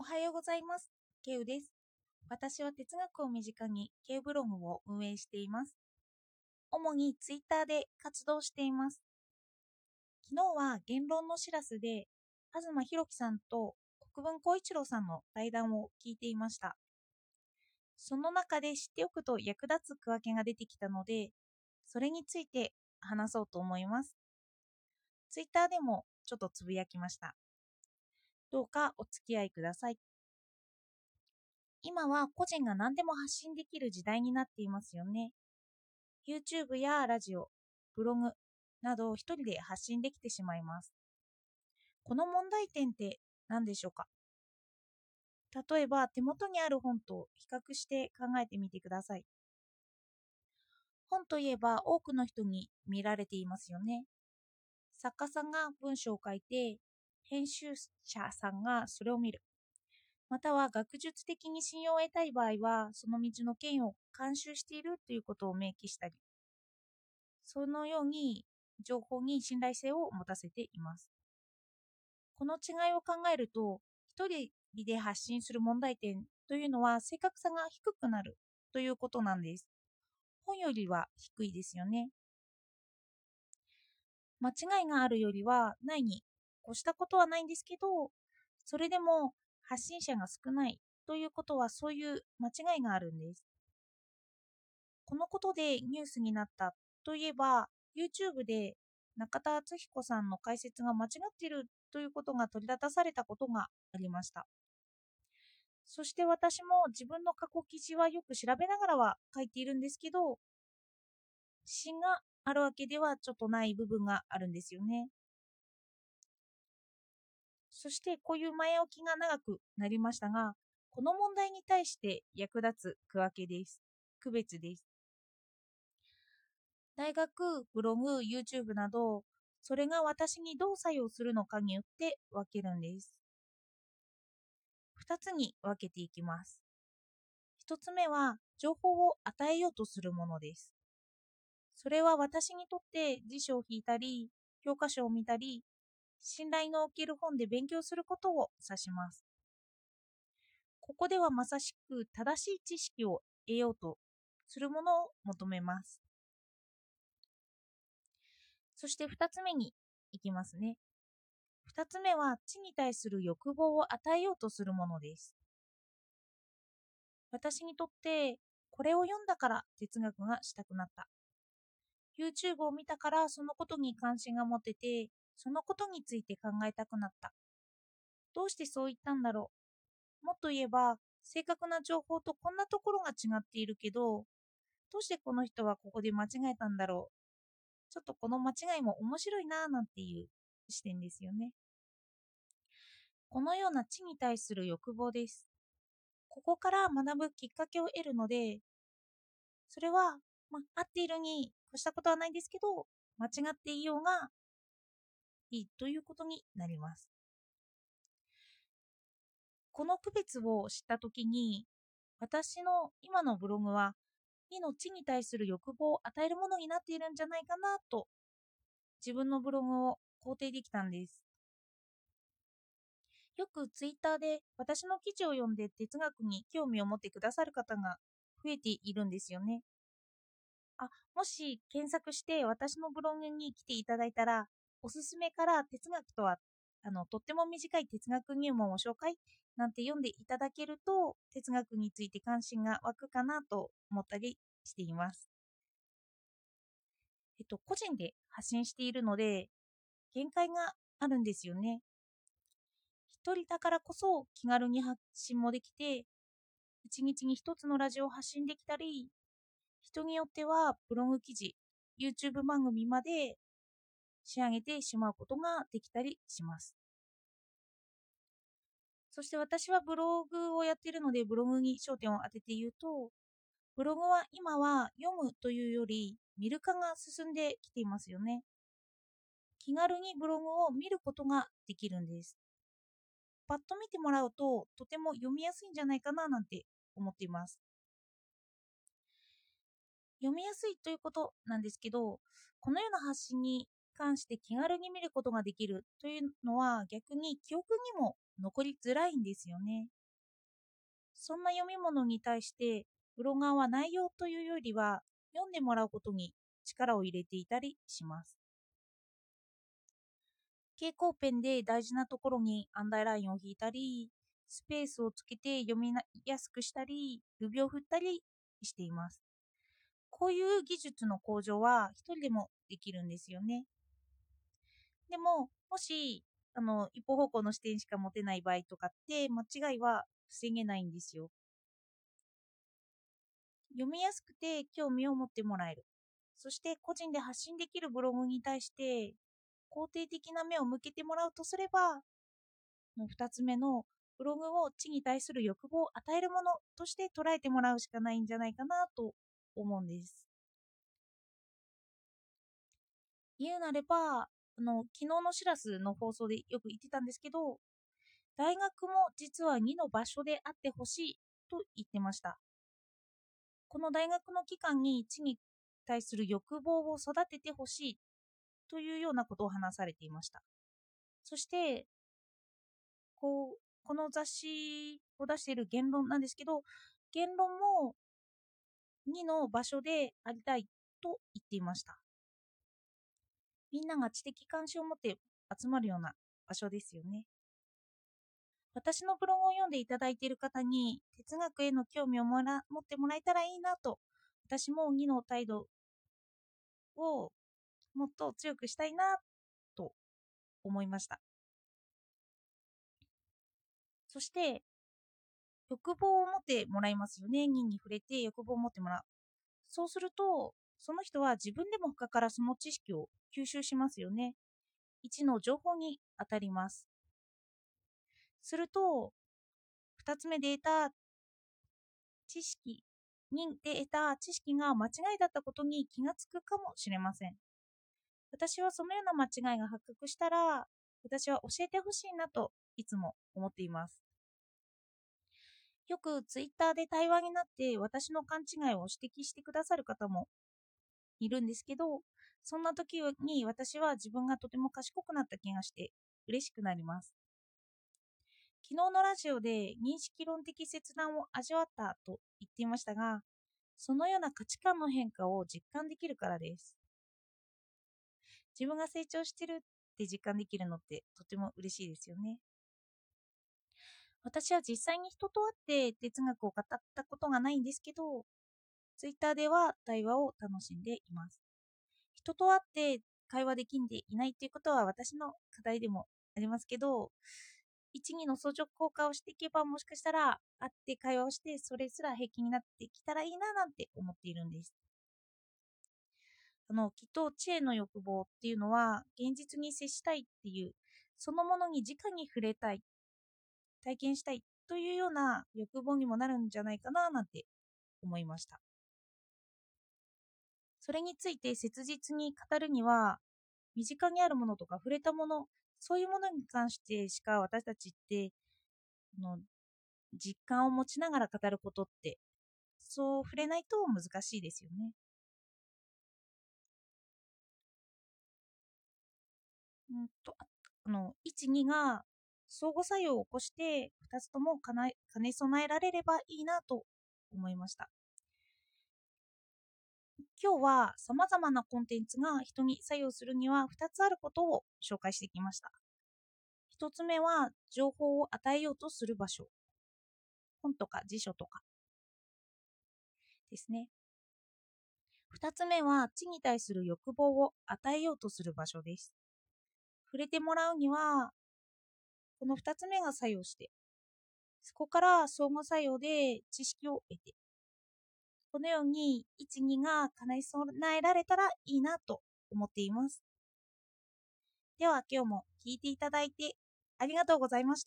おはようございます。ケウです。私は哲学を身近にケウブログを運営しています。主にツイッターで活動しています。昨日は言論の知らせで、東博樹さんと国分光一郎さんの対談を聞いていました。その中で知っておくと役立つ区分けが出てきたので、それについて話そうと思います。ツイッターでもちょっとつぶやきました。どうかお付き合いください。今は個人が何でも発信できる時代になっていますよね。YouTube やラジオ、ブログなどを一人で発信できてしまいます。この問題点って何でしょうか？例えば手元にある本と比較して考えてみてください。本といえば多くの人に見られていますよね。作家さんが文章を書いて編集者さんがそれを見る。または学術的に信用を得たい場合は、その道の権を監修しているということを明記したり、そのように情報に信頼性を持たせています。この違いを考えると、一人で発信する問題点というのは正確さが低くなるということなんです。本よりは低いですよね。間違いがあるよりはないに越したことはないんですけど、それでも発信者が少ないということはそういう間違いがあるんです。このことでニュースになったといえば、YouTube で中田敦彦さんの解説が間違っているということが取り立たされたことがありました。そして私も自分の過去記事はよく調べながらは書いているんですけど、芯があるわけではちょっとない部分があるんですよね。そしてこういう前置きが長くなりましたが、この問題に対して役立つ区分けです。区別です。大学、ブログ、YouTube など、それが私にどう作用するのかによって分けるんです。2つに分けていきます。1つ目は、情報を与えようとするものです。それは私にとって辞書を引いたり、教科書を見たり、信頼のおける本で勉強することを指します。ここではまさしく正しい知識を得ようとするものを求めます。そして2つ目に行きますね。2つ目は知に対する欲望を与えようとするものです。私にとってこれを読んだから哲学がしたくなった。YouTube を見たからそのことに関心が持ててそのことについて考えたくなった。どうしてそう言ったんだろう。もっと言えば、正確な情報とこんなところが違っているけど、どうしてこの人はここで間違えたんだろう。ちょっとこの間違いも面白いなぁなんていう視点ですよね。このような知に対する欲望です。ここから学ぶきっかけを得るので、それは、まあ、合っているに越したことはないんですけど、間違っていようがいいということになります。この区別を知ったときに、私の今のブログは、2の地に対する欲望を与えるものになっているんじゃないかなと、自分のブログを肯定できたんです。よくツイッターで私の記事を読んで哲学に興味を持ってくださる方が増えているんですよね。あ、もし検索して私のブログに来ていただいたら、おすすめから哲学とはあのとっても短い哲学入門を紹介なんて読んでいただけると哲学について関心が湧くかなと思ったりしています。えっと、個人で発信しているので限界があるんですよね。一人だからこそ気軽に発信もできて一日に一つのラジオを発信できたり人によってはブログ記事 YouTube 番組まで仕上げてしまうことができたりします。そして私はブログをやっているのでブログに焦点を当てて言うと、ブログは今は読むというより見る化が進んできていますよね。気軽にブログを見ることができるんです。パッと見てもらうととても読みやすいんじゃないかななんて思っています。読みやすいということなんですけど、このような発信に関して気軽に見ることができるというのは逆に記憶にも残りづらいんですよね。そんな読み物に対してブロガーは内容というよりは読んでもらうことに力を入れていたりします。蛍光ペンで大事なところにアンダーラインを引いたり、スペースをつけて読みやすくしたり、指を振ったりしています。こういう技術の向上は一人でもできるんですよね。でも、もし、あの、一方方向の視点しか持てない場合とかって、間違いは防げないんですよ。読みやすくて興味を持ってもらえる。そして個人で発信できるブログに対して肯定的な目を向けてもらうとすれば、の2つ目のブログを地に対する欲望を与えるものとして捉えてもらうしかないんじゃないかなと思うんです。言うなれば、あの昨日のしらすの放送でよく言ってたんですけど、大学も実は2の場所であってほしいと言ってました。この大学の期間に地に対する欲望を育ててほしいというようなことを話されていました。そして、こう、この雑誌を出している言論なんですけど、言論も2の場所でありたいと言っていました。みんなが知的関心を持って集まるような場所ですよね。私のブログを読んでいただいている方に哲学への興味をもら持ってもらえたらいいなと私も2の態度をもっと強くしたいなと思いました。そして欲望を持ってもらいますよね。2に触れて欲望を持ってもらう。そうするとその人は自分でも他からその知識を吸収しますよね1の情報に当たりますすると、2つ目で得た知識にで得た知識が間違いだったことに気がつくかもしれません。私はそのような間違いが発覚したら、私は教えてほしいなといつも思っています。よくツイッターで対話になって私の勘違いを指摘してくださる方もいるんですけど、そんな時に私は自分がとても賢くなった気がして嬉しくなります。昨日のラジオで認識論的切断を味わったと言っていましたが、そのような価値観の変化を実感できるからです。自分が成長してるって実感できるのってとても嬉しいですよね。私は実際に人と会って哲学を語ったことがないんですけど、ツイッターでは対話を楽しんでいます。人と会って会話できんでいないということは私の課題でもありますけど、1、2の相乗効果をしていけば、もしかしたら会って会話をして、それすら平気になってきたらいいななんて思っているんです。あの、きっと知恵の欲望っていうのは、現実に接したいっていう、そのものに直に触れたい、体験したいというような欲望にもなるんじゃないかななんて思いました。それについて切実に語るには、身近にあるものとか触れたものそういうものに関してしか私たちっての実感を持ちながら語ることってそう触れないと難しいですよね。うんとあの12が相互作用を起こして2つとも兼ね備えられればいいなと思いました。今日は様々なコンテンツが人に作用するには2つあることを紹介してきました。1つ目は情報を与えようとする場所。本とか辞書とかですね。2つ目は地に対する欲望を与えようとする場所です。触れてもらうには、この2つ目が作用して、そこから相互作用で知識を得て、このように一、二が叶い備えられたらいいなと思っています。では今日も聞いていただいてありがとうございました。